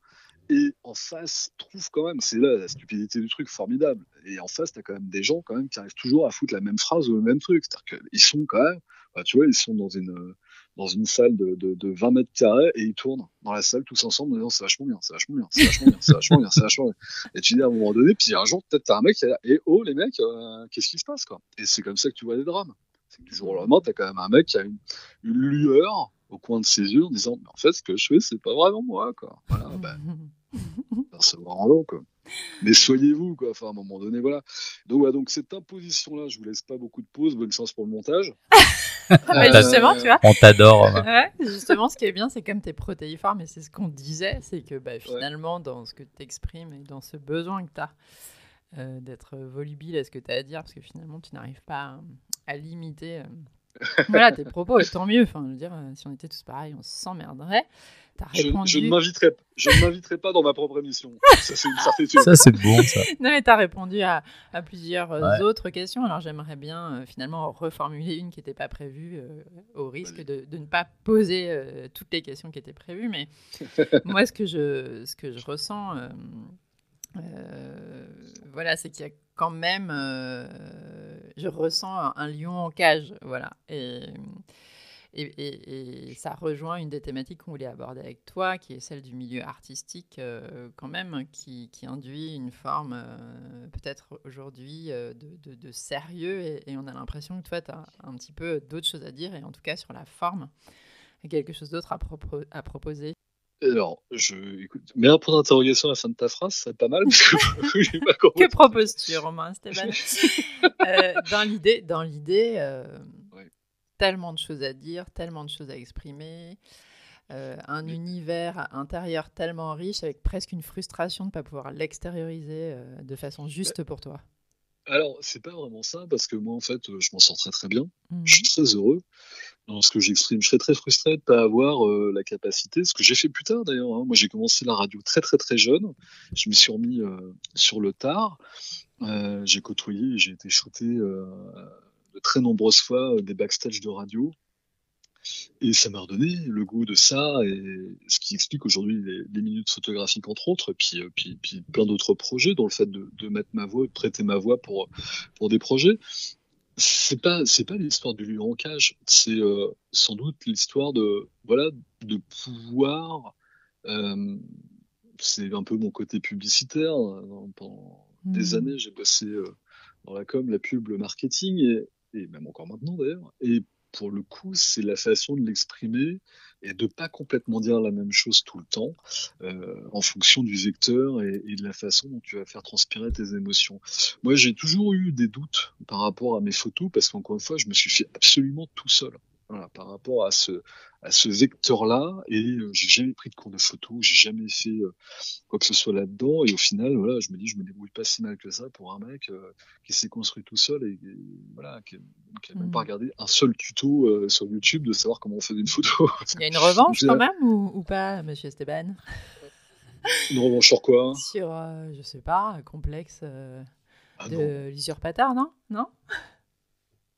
et en face trouve quand même c'est là la stupidité du truc formidable. Et en face t'as quand même des gens quand même qui arrivent toujours à foutre la même phrase ou le même truc. C'est-à-dire qu'ils sont quand même bah, tu vois ils sont dans une dans une salle de, de, de 20 mètres carrés et ils tournent dans la salle tous ensemble en disant c'est vachement bien c'est vachement bien c'est vachement bien c'est vachement bien c'est vachement bien. Et tu dis à un moment donné puis un jour peut-être t'as un mec qui là et oh les mecs euh, qu'est-ce qui se passe quoi? Et c'est comme ça que tu vois des drames. C'est que du jour au lendemain t'as quand même un mec qui a une, lueur au coin de ses yeux en disant mais en fait ce que je fais c'est pas vraiment moi quoi voilà bah, se voir en long, quoi. Mais soyez-vous, quoi. Enfin, à un moment donné, voilà. Donc, voilà, donc cette imposition-là, je vous laisse pas beaucoup de pauses. Bonne chance pour le montage.
Ah, bah,
T'as-
justement, tu vois.
On t'adore.
Ouais, justement, ce qui est bien, c'est comme tu es protéiforme, et c'est ce qu'on disait, c'est que bah, finalement, dans ce que tu exprimes et dans ce besoin que tu as d'être volubile à ce que tu as à dire, parce que finalement, tu n'arrives pas à, à limiter euh, voilà, tes propos, et tant mieux. Enfin, je veux dire, euh, si on était tous pareils, on s'emmerderait.
Je,
répondu.
je ne m'inviterai, je ne m'inviterai pas dans ma propre émission. Ça, c'est une certitude.
Ça, c'est bon, ça.
Non, mais tu as répondu à, à plusieurs euh,
Ouais.
autres questions. Alors, j'aimerais bien euh, finalement reformuler une qui n'était pas prévue, euh, au risque de, de ne pas poser euh, toutes les questions qui étaient prévues. Mais moi, ce que je, ce que je ressens, euh, euh, voilà, c'est qu'il y a quand même. euh, je ressens un, un lion en cage. Voilà. Et. Et, et- et ça rejoint une des thématiques qu'on voulait aborder avec toi, qui est celle du milieu artistique, euh, quand même, qui, qui induit une forme, euh, peut-être aujourd'hui, euh, de, de- de sérieux. Et, et on a l'impression que toi, tu as un petit peu d'autres choses à dire, et en tout cas sur la forme, quelque chose d'autre à, propo- à proposer?
Alors, je, écoute, mets un point d'interrogation à la fin de ta phrase, ça serait pas mal, parce que.
Que proposes-tu, Romain, Stéphane? Dans l'idée, dans l'idée, euh. Tellement de choses à dire, tellement de choses à exprimer, euh, un univers intérieur tellement riche, avec presque une frustration de ne pas pouvoir l'extérioriser euh, de façon juste pour toi.
Alors, c'est pas vraiment ça, parce que moi, en fait, euh, je m'en sors très très bien.
Mhm.
Je suis très heureux dans ce que j'exprime. Je serais très frustré de ne pas avoir euh, la capacité, ce que j'ai fait plus tard d'ailleurs. hein. Moi, j'ai commencé la radio très très très jeune. Je me suis remis sur le tard. J'ai côtoyé j'ai été shooté de très nombreuses fois euh, des backstage de radio. Et ça m'a redonné le goût de ça, et ce qui explique aujourd'hui les, les minutes photographiques entre autres, et puis, euh, puis, puis plein d'autres projets, dans le fait de, de mettre ma voix, de prêter ma voix pour, pour des projets c'est pas c'est pas l'histoire du lion en cage c'est euh, sans doute l'histoire de voilà de pouvoir euh, c'est un peu mon côté publicitaire Dans- pendant des
Mhm.
années j'ai bossé euh, dans la com la pub le marketing et, et même encore maintenant d'ailleurs et pour le coup c'est la façon de l'exprimer et de pas complètement dire la même chose tout le temps euh, en fonction du vecteur et, et de la façon dont tu vas faire transpirer tes émotions moi, j'ai toujours eu des doutes par rapport à mes photos parce qu'encore une fois, je me suis fait absolument tout seul. Voilà, par rapport à ce, à ce vecteur-là, et euh, j'ai jamais pris de cours de photo, j'ai jamais fait euh, quoi que ce soit là-dedans, et au final, voilà, je me dis, je me débrouille pas si mal que ça pour un mec euh, qui s'est construit tout seul et, et voilà, qui, qui a même pas regardé un seul tuto euh, sur YouTube de savoir comment on fait une photo.
Il y a une revanche quand même ou, ou pas, monsieur Esteban?
Une revanche sur quoi?
Sur, je sais pas, un complexe
ah,
de l'usurpateur, non? Non?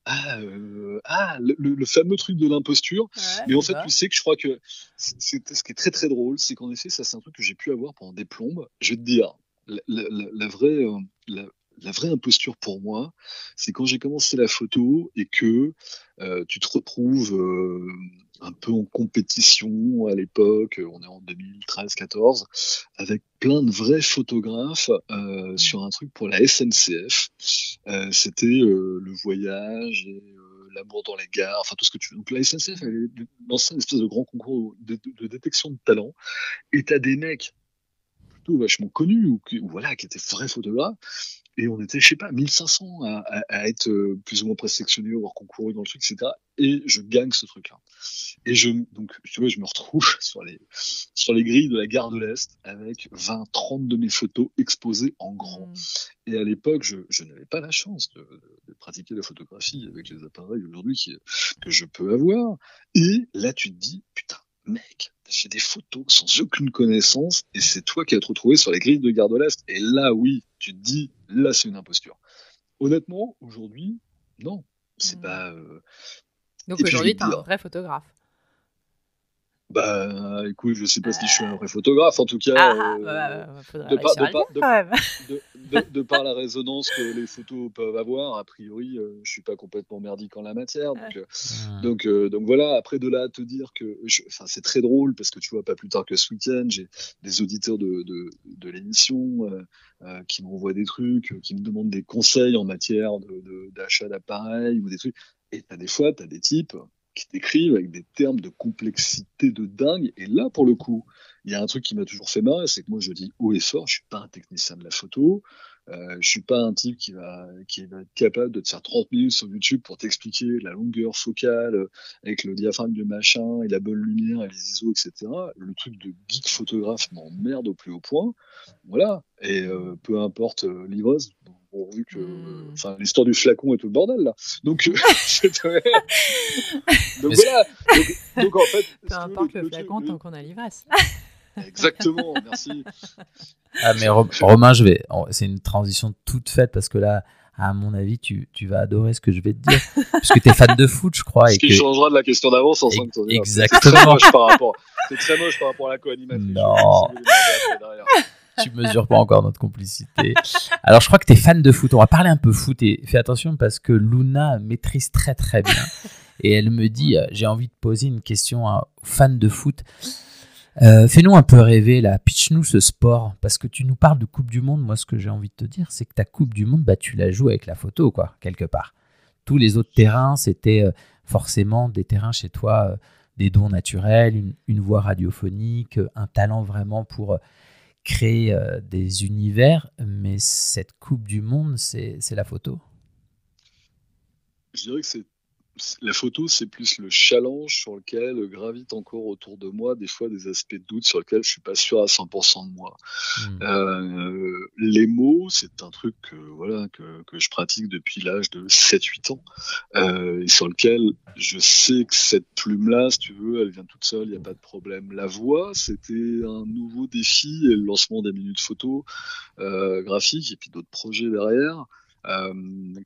Ah, euh, ah, le, le- le fameux truc de l'imposture.
Ouais,
Mais en fait, tu sais que je crois que c'est, c'est- ce qui est très très drôle, c'est qu'en effet, ça c'est un truc que j'ai pu avoir pendant des plombes. Je vais te dire, la, la- la- la vraie, euh, la, la vraie imposture pour moi, c'est quand j'ai commencé la photo et que euh, tu te retrouves euh, un peu en compétition à l'époque, on est en 2013-14, avec plein de vrais photographes euh, sur un truc pour la SNCF. Euh, c'était euh, le voyage et euh, l'amour dans les gares, enfin tout ce que tu veux. Donc la SNCF elle lancé une espèce de grand concours de, de- détection de talent. Et t'as des mecs plutôt vachement connus ou, ou voilà qui étaient vrais photographes. Et on était, je sais pas, 1500 à, à- à être euh, plus ou moins présélectionnés, avoir concouru dans le truc, etc. Et je gagne ce truc-là. Et je, donc, tu vois, je me retrouve sur les, sur les grilles de la gare de l'Est avec 20, 30 de mes photos exposées en grand.
Mm.
Et à l'époque, je, je n'avais pas la chance de, de pratiquer la photographie avec les appareils aujourd'hui que je peux avoir. Et là, tu te dis, putain, mec, j'ai des photos sans aucune connaissance et c'est toi qui as te retrouvé sur les grilles de Gare de l'Est. Et là, oui, tu te dis, là, c'est une imposture. Honnêtement, aujourd'hui, non. C'est
Mm.
pas. euh,
Donc aujourd'hui, tu es un vrai photographe.
Bah, écoute, je sais pas si je suis un vrai photographe, en tout cas.
Ah,
euh,
bah, bah,
de par- de par-
dire,
de-
quand même.
de, de- de par la résonance que les photos peuvent avoir, a priori, euh, je suis pas complètement merdique en la matière. Donc, euh, donc, euh, donc voilà. Après de là à te dire que, enfin, c'est très drôle parce que tu vois, pas plus tard que ce week-end, j'ai des auditeurs de, de, de l'émission euh, euh, qui m'envoient des trucs, euh, qui me demandent des conseils en matière de, de- d'achat d'appareils ou des trucs. Et t'as des fois, t'as des types qui t'écrivent avec des termes de complexité de dingue. Et là, pour le coup, il y a un truc qui m'a toujours fait marrer, c'est que moi, je dis haut et fort, je suis pas un technicien de la photo. Euh, je suis pas un type qui va, qui va être capable de te faire 30 minutes sur YouTube pour t'expliquer la longueur focale euh, avec le diaphragme de machin et la bonne lumière et les ISO, etc. Le truc de geek photographe m'emmerde au plus haut point. Voilà. Et euh, peu importe euh, livreuse, bon, vu que,
Mm.
enfin, l'histoire du flacon et tout le bordel là. Donc, euh, c'est vrai. Donc voilà. Donc, donc, en fait,
Peu importe le flacon tant qu'on a l'ivresse.
Exactement. Merci.
Ah, mais Ro- Romain, je vais. C'est une transition toute faite parce que là, à mon avis, tu, tu vas adorer ce que je vais te dire. Puisque tu es fan de foot, je crois.
Ce
Et
qui
que...
changera de la question d'avance en
Ex-
5 tours. C'est
exactement.
très moche par rapport. C'est très moche par rapport à la co-animatrice.
Non. Tu mesures pas encore notre complicité. Alors, je crois que tu es fan de foot. On va parler un peu foot et fais attention parce que Luna maîtrise très très bien. et elle me dit euh, J'ai envie de poser une question à- fans de foot. Euh, Fais-nous un peu rêver, là. Pitch-nous ce sport. Parce que tu nous parles de Coupe du Monde. Moi, ce que j'ai envie de te dire, c'est que ta Coupe du Monde, bah, tu la joues avec la photo, quoi, quelque part. Tous les autres terrains, c'était euh, forcément des terrains chez toi, euh, des dons naturels, une, une voix radiophonique, un talent vraiment pour créer des univers. Mais cette Coupe du Monde, c'est la photo?
Je dirais que c'est- la photo, c'est plus le challenge sur lequel gravite encore autour de moi des fois des aspects de doute sur lesquels je suis pas sûr à 100% de moi.
Hmm.
Euh, les mots, c'est un truc que, voilà, que, que je pratique depuis l'âge de 7-8 ans, euh, et sur lequel je sais que cette plume-là, si tu veux, elle vient toute seule, il n'y a pas de problème. La voix, c'était un nouveau défi, et le lancement des minutes photo euh, graphiques, et puis d'autres projets derrière. Euh,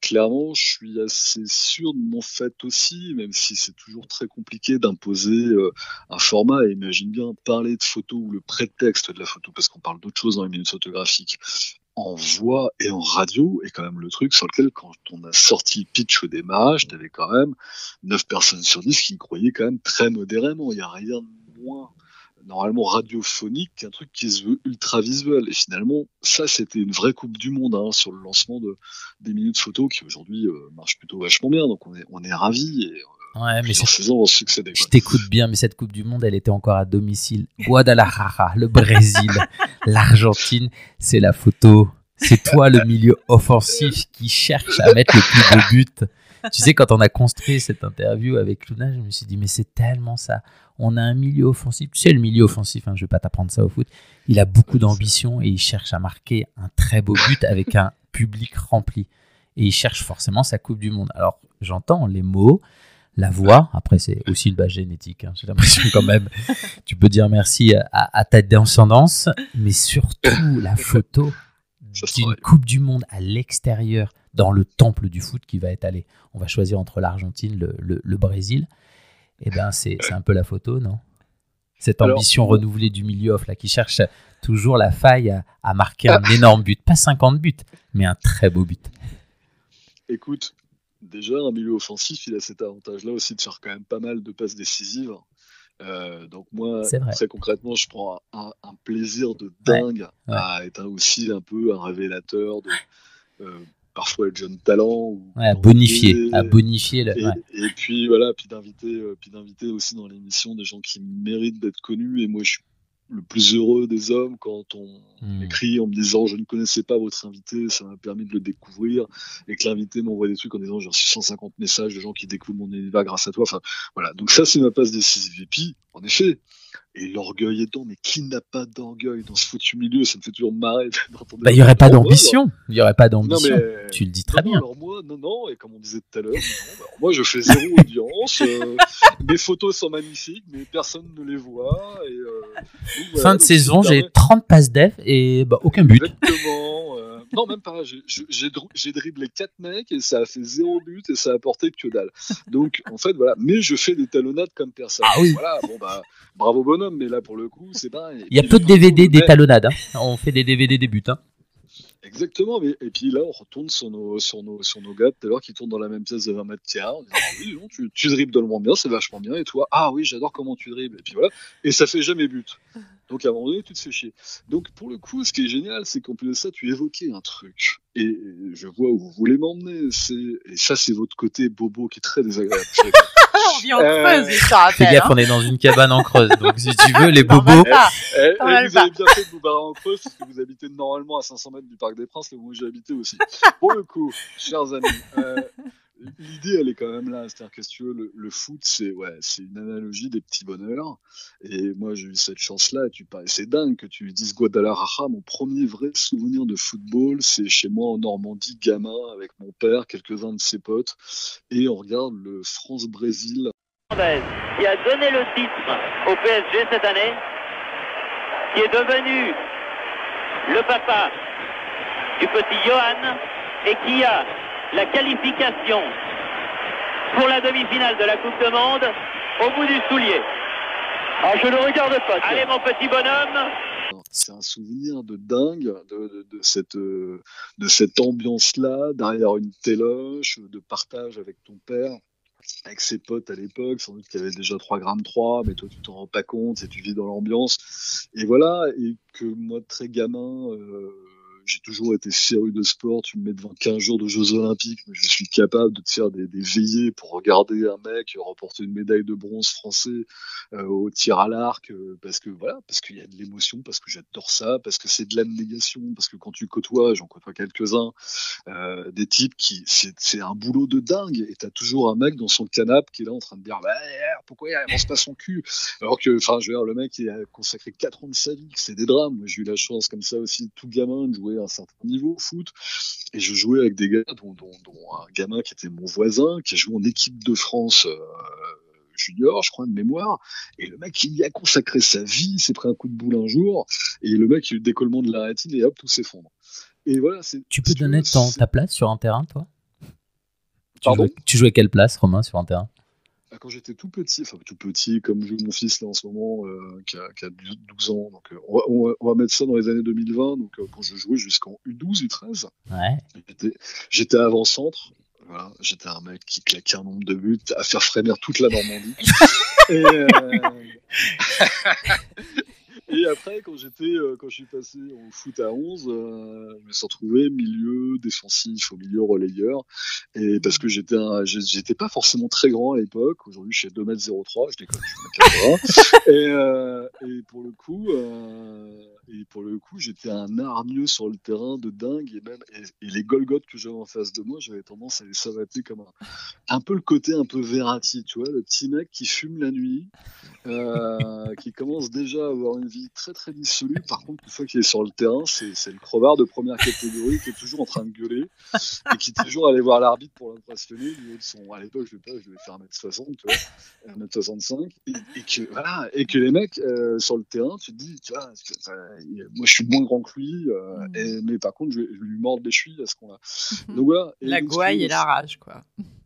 clairement, je suis assez sûr de mon fait aussi, même si c'est toujours très compliqué d'imposer euh, un format. Et imagine bien parler de photo ou le prétexte de la photo, parce qu'on parle d'autre chose dans les minutes photographiques, en voix et en radio, est quand même le truc sur lequel, quand on a sorti pitch au démarrage, t'avais quand même 9 personnes sur 10 qui croyaient quand même très modérément. Il n'y a rien de moins normalement radiophonique qu'un truc qui se veut ultra visuel. Et finalement, ça, c'était une vraie Coupe du Monde hein, sur le lancement de, des minutes photo qui aujourd'hui euh, marche plutôt vachement bien. Donc on est, on est ravis et euh,
Ouais, mais
saisons vont succéder.
je t'écoute bien, mais cette Coupe du Monde, elle était encore à domicile. Guadalajara, le Brésil, l'Argentine, c'est la photo. C'est toi le milieu offensif qui cherche à mettre le plus de buts. Tu sais, quand on a construit cette interview avec Luna, je me suis dit, mais c'est tellement ça. On a un milieu offensif. Tu sais, le milieu offensif, hein, je vais pas t'apprendre ça au foot. Il a beaucoup d'ambition et il cherche à marquer un très beau but avec un public rempli. Et il cherche forcément sa Coupe du Monde. Alors, j'entends les mots, la voix. Après, c'est aussi une base génétique. hein. J'ai l'impression quand même. Tu peux dire merci à, à ta descendance, mais surtout la photo d'une. Coupe du Monde à l'extérieur, dans le temple du foot qui va être allé. On va choisir entre l'Argentine, le, le- le Brésil. Et ben, c'est un peu la photo, non? Cette ambition renouvelée du milieu off là, qui cherche toujours la faille à, à marquer un énorme but. Pas 50 buts, mais un très beau but.
Écoute, déjà, un milieu offensif, il a cet avantage-là aussi de faire quand même pas mal de passes décisives. Euh, donc moi, très concrètement, je prends un, plaisir de
Ouais,
dingue à être aussi un peu un révélateur de euh, parfois de jeunes talents. ou
Ouais, à bonifier, à bonifier le.
Et,
ouais.
et puis voilà, puis d'inviter, euh, puis d'inviter aussi dans l'émission des gens qui méritent d'être connus. Et moi, je suis le plus heureux des hommes quand on
Hmm.
m'écrit en me disant je ne connaissais pas votre invité, ça m'a permis de le découvrir, et que l'invité m'envoie des trucs en disant j'ai reçu 150 messages de gens qui découvrent mon univers grâce à toi. Enfin voilà, donc ça c'est ma passe décisive. Et puis en effet. Et l'orgueil est dedans, mais qui n'a pas d'orgueil dans ce foutu milieu? Ça me fait toujours marrer d'entendre.
Bah, il n'y aurait pas d'ambition. Il n'y aurait pas d'ambition.
Mais...
Tu le dis très
Non,
bien.
Alors moi, non, non, et comme on disait tout à l'heure, moi je fais zéro audience, euh, mes photos sont magnifiques, mais personne ne les voit. Et, euh, donc, voilà,
Fin de
donc,
saison, j'ai
permet-
30 passes def et bah, aucun but.
Exactement. Non, même pas. J'ai- J'ai j'ai dri- j'ai dribblé 4 mecs et ça a fait zéro but et ça a apporté que dalle. Donc, en fait, voilà. Mais je fais des talonnades comme personne.
Ah oui.
Voilà, bon, bah, bravo bonhomme, mais là, pour le coup, c'est pareil.
Il y a peu de DVD des talonnades. hein. On fait des DVD des buts. hein.
Exactement, mais et puis là on retourne sur nos sur nos sur nos gars tout à l'heure qui tournent dans la même pièce de 20 mètres. On dit, ah oui, non, tu, tu dribbles drôlement bien, c'est vachement bien. Et toi, ah oui, j'adore comment tu dribbles. Et puis voilà, et ça fait jamais but. Donc à un moment donné, tu te fais chier. Donc pour le coup, ce qui est génial, c'est qu'en plus de ça, tu évoquais un truc. Et je vois où vous voulez m'emmener. C'est et ça, c'est votre côté bobo qui est très désagréable.
On vit en creuse, je te
Fais
rappelle.
gaffe,
hein.
on est dans une cabane en creuse. Donc si tu veux, les bobos.
pas.
Eh, eh, vous
pas.
avez bien fait de vous barrer en creuse parce que vous habitez normalement à 500 mètres du Parc des Princes, là où moi j'ai habité aussi. Pour le coup, chers amis, euh, l'idée elle est quand même là. C'est-à-dire que si tu veux, le, foot, c'est ouais, une analogie des petits bonheurs. Et moi j'ai eu cette chance-là. Tu c'est dingue que tu dises Guadalajara. Mon premier vrai souvenir de football, c'est chez moi en Normandie, gamin, avec mon père, quelques-uns de ses potes, et on regarde le France-Brésil
qui a donné le titre au PSG cette année, qui est devenu le papa du petit Johan et qui a la qualification pour la demi-finale de la Coupe du Monde au bout du soulier. Ah, je ne regarde pas. Allez mon petit bonhomme,
C'est un souvenir de dingue de, de, de cette, euh, de cette ambiance-là, derrière une téloche, de partage avec ton père. avec ses potes à l'époque, sans doute qu'il y avait déjà 3 grammes 3, mais toi tu t'en rends pas compte et tu vis dans l'ambiance. Et voilà, et que moi très gamin, euh, j'ai toujours été féru de sport. Tu me mets devant 15 jours de Jeux Olympiques, mais je suis capable de te faire des, veillées pour regarder un mec remporter une médaille de bronze français euh, au tir à l'arc, euh, parce que voilà, parce qu'il y a de l'émotion, parce que j'adore ça, parce que c'est de l'abnégation, parce que quand tu côtoies, j'en côtoie quelques-uns, euh, des types qui, c'est c'est un boulot de dingue, et t'as toujours un mec dans son canapé qui est là en train de dire, bah, pourquoi il avance pas son cul? Alors que, enfin, je veux dire, le mec il a consacré 4 ans de sa vie, c'est des drames. Moi, j'ai eu la chance comme ça aussi, tout gamin, de jouer un certain niveau au foot, et je jouais avec des gars, dont, dont, dont un gamin qui était mon voisin, qui a joué en équipe de France. Euh, junior, je crois, de mémoire, et le mec, il y a consacré sa vie, s'est pris un coup de boule un jour, et le mec, il a eu le décollement de la rétine, et hop, tout s'effondre. Et voilà, c'est.
Tu peux donner ton, ta place sur un terrain, toi? Tu
Pardon?
jouais, tu jouais quelle place, Romain, sur un terrain?
Ah, Quand j'étais tout petit, enfin tout petit, comme joue mon fils là en ce moment, euh, qui, a, qui a 12 ans, donc euh, on, va, on va- on va mettre ça dans les années 2020, donc euh, quand je jouais jusqu'en U12, U13,
Ouais.
j'étais- j'étais avant-centre, voilà, j'étais un mec qui claquait un nombre de buts à faire frémir toute la Normandie. et, euh, et après, quand j'étais, euh, quand je suis passé au foot à 11, euh, je me suis retrouvé milieu défensif, au milieu relayeur, et parce que j'étais, j'étais pas forcément très grand à l'époque. Aujourd'hui, je suis 2m03, je déconne, je suis 1m80. et, euh, et pour le coup, euh, et pour le coup, j'étais un hargneux sur le terrain de dingue, et même, et, les Golgotes que j'avais en face de moi, j'avais tendance à les savater comme un, un peu le côté un peu Verratti, tu vois, le petit mec qui fume la nuit, euh, qui commence déjà à avoir une vie très très dissolue. Par contre, une fois qu'il est sur le terrain, c'est le crevard de première catégorie qui est toujours en train de gueuler et qui est toujours allé voir l'arbitre pour l'impressionner. Son, à l'époque, je vais pas, je vais faire 1m60, tu vois, 1m65, et, et que voilà, et que les mecs euh, sur le terrain, tu te dis, tu vois, euh, moi je suis moins grand que lui, euh,
Mm.
et, mais par contre, je je lui mordre les chevilles à ce qu'on a. Donc voilà. Et
La
donc,
gouaille et la rage, quoi.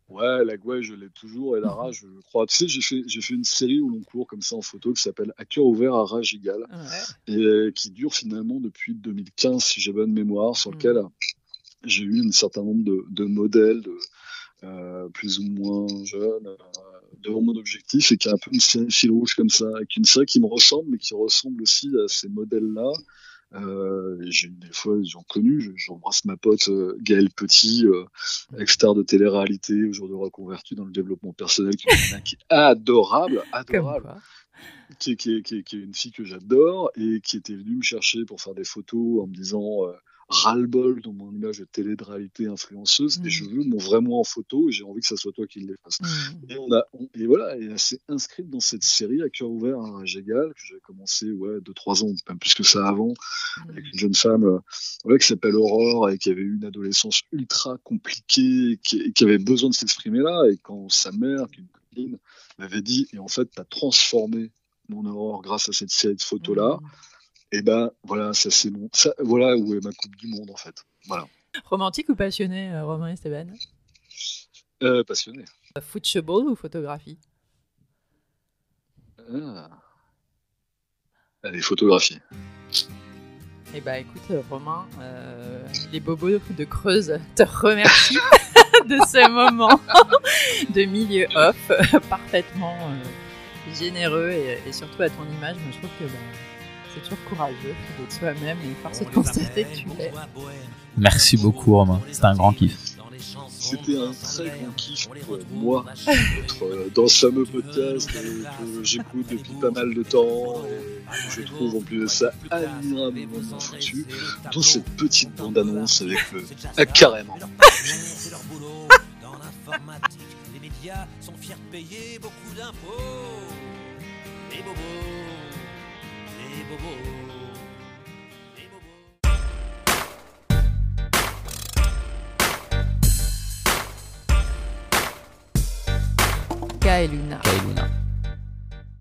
Ouais, la gouaille, je l'ai toujours, et la rage, je crois. Tu sais, j'ai fait, j'ai fait une série au long cours, comme ça, en photo, qui s'appelle À cœur ouvert à rage égale,
Ouais.
et qui dure finalement depuis 2015, si j'ai bonne mémoire, sur
Mhm.
lequel j'ai eu un certain nombre de, de modèles, de, euh, plus ou moins jeunes, euh, devant mon objectif, et qui a un peu une fil rouge comme ça, avec une série qui me ressemble, mais qui ressemble aussi à ces modèles-là. Euh, j'ai des fois, j'en connu, je- j'embrasse ma pote euh, Gaëlle Petit, euh, ex-star de télé-réalité, aujourd'hui reconvertie dans le développement personnel, qui est, adorable, adorable,
quoi.
qui, est- qui, est- qui, est- qui est une fille que j'adore et qui était venue me chercher pour faire des photos en me disant euh, ras-le-bol dans mon image de télé de réalité influenceuse
Mm.
et je veux mon vrai moi en photo et j'ai envie que ça soit toi qui le fasse.
Mm.
Et, on a, on- et voilà, et elle s'est inscrite dans cette série à cœur ouvert à rage égal, que j'avais commencé, ouais, deux, trois ans, même plus que ça avant, avec une jeune femme, euh, ouais, qui s'appelle Aurore et qui avait eu une adolescence ultra compliquée, qui, et qui avait besoin de s'exprimer là, et quand sa mère, qui est une copine, m'avait dit, et en fait, t'as transformé mon Aurore grâce à cette série de photos là,
Mm.
Et ben, voilà, ça c'est mon, ça, voilà où est ma coupe du monde, en fait. Voilà.
Romantique ou passionné, euh, Romain Esteban
Euh, passionné.
Football ou photographie
Ah. Allez, photographie.
Eh bah écoute, euh, Romain, euh, les bobos de Creuse te remercient de ce moment de milieu off parfaitement euh, généreux et, et surtout à ton image. Moi, je trouve que bah, c'est toujours courageux d'être soi-même et force de constater que tu l'es.
Merci beaucoup, Romain. C'était un grand kiff.
C'était un très grand kiff pour moi d'être euh, dans ce fameux podcast euh, que j'écoute depuis pas mal de temps. Et je trouve en plus de ça admirablement foutu, dont cette petite bande-annonce avec le ah, carrément.
Les médias sont fiers de payer beaucoup d'impôts. Les bobos, les bobos.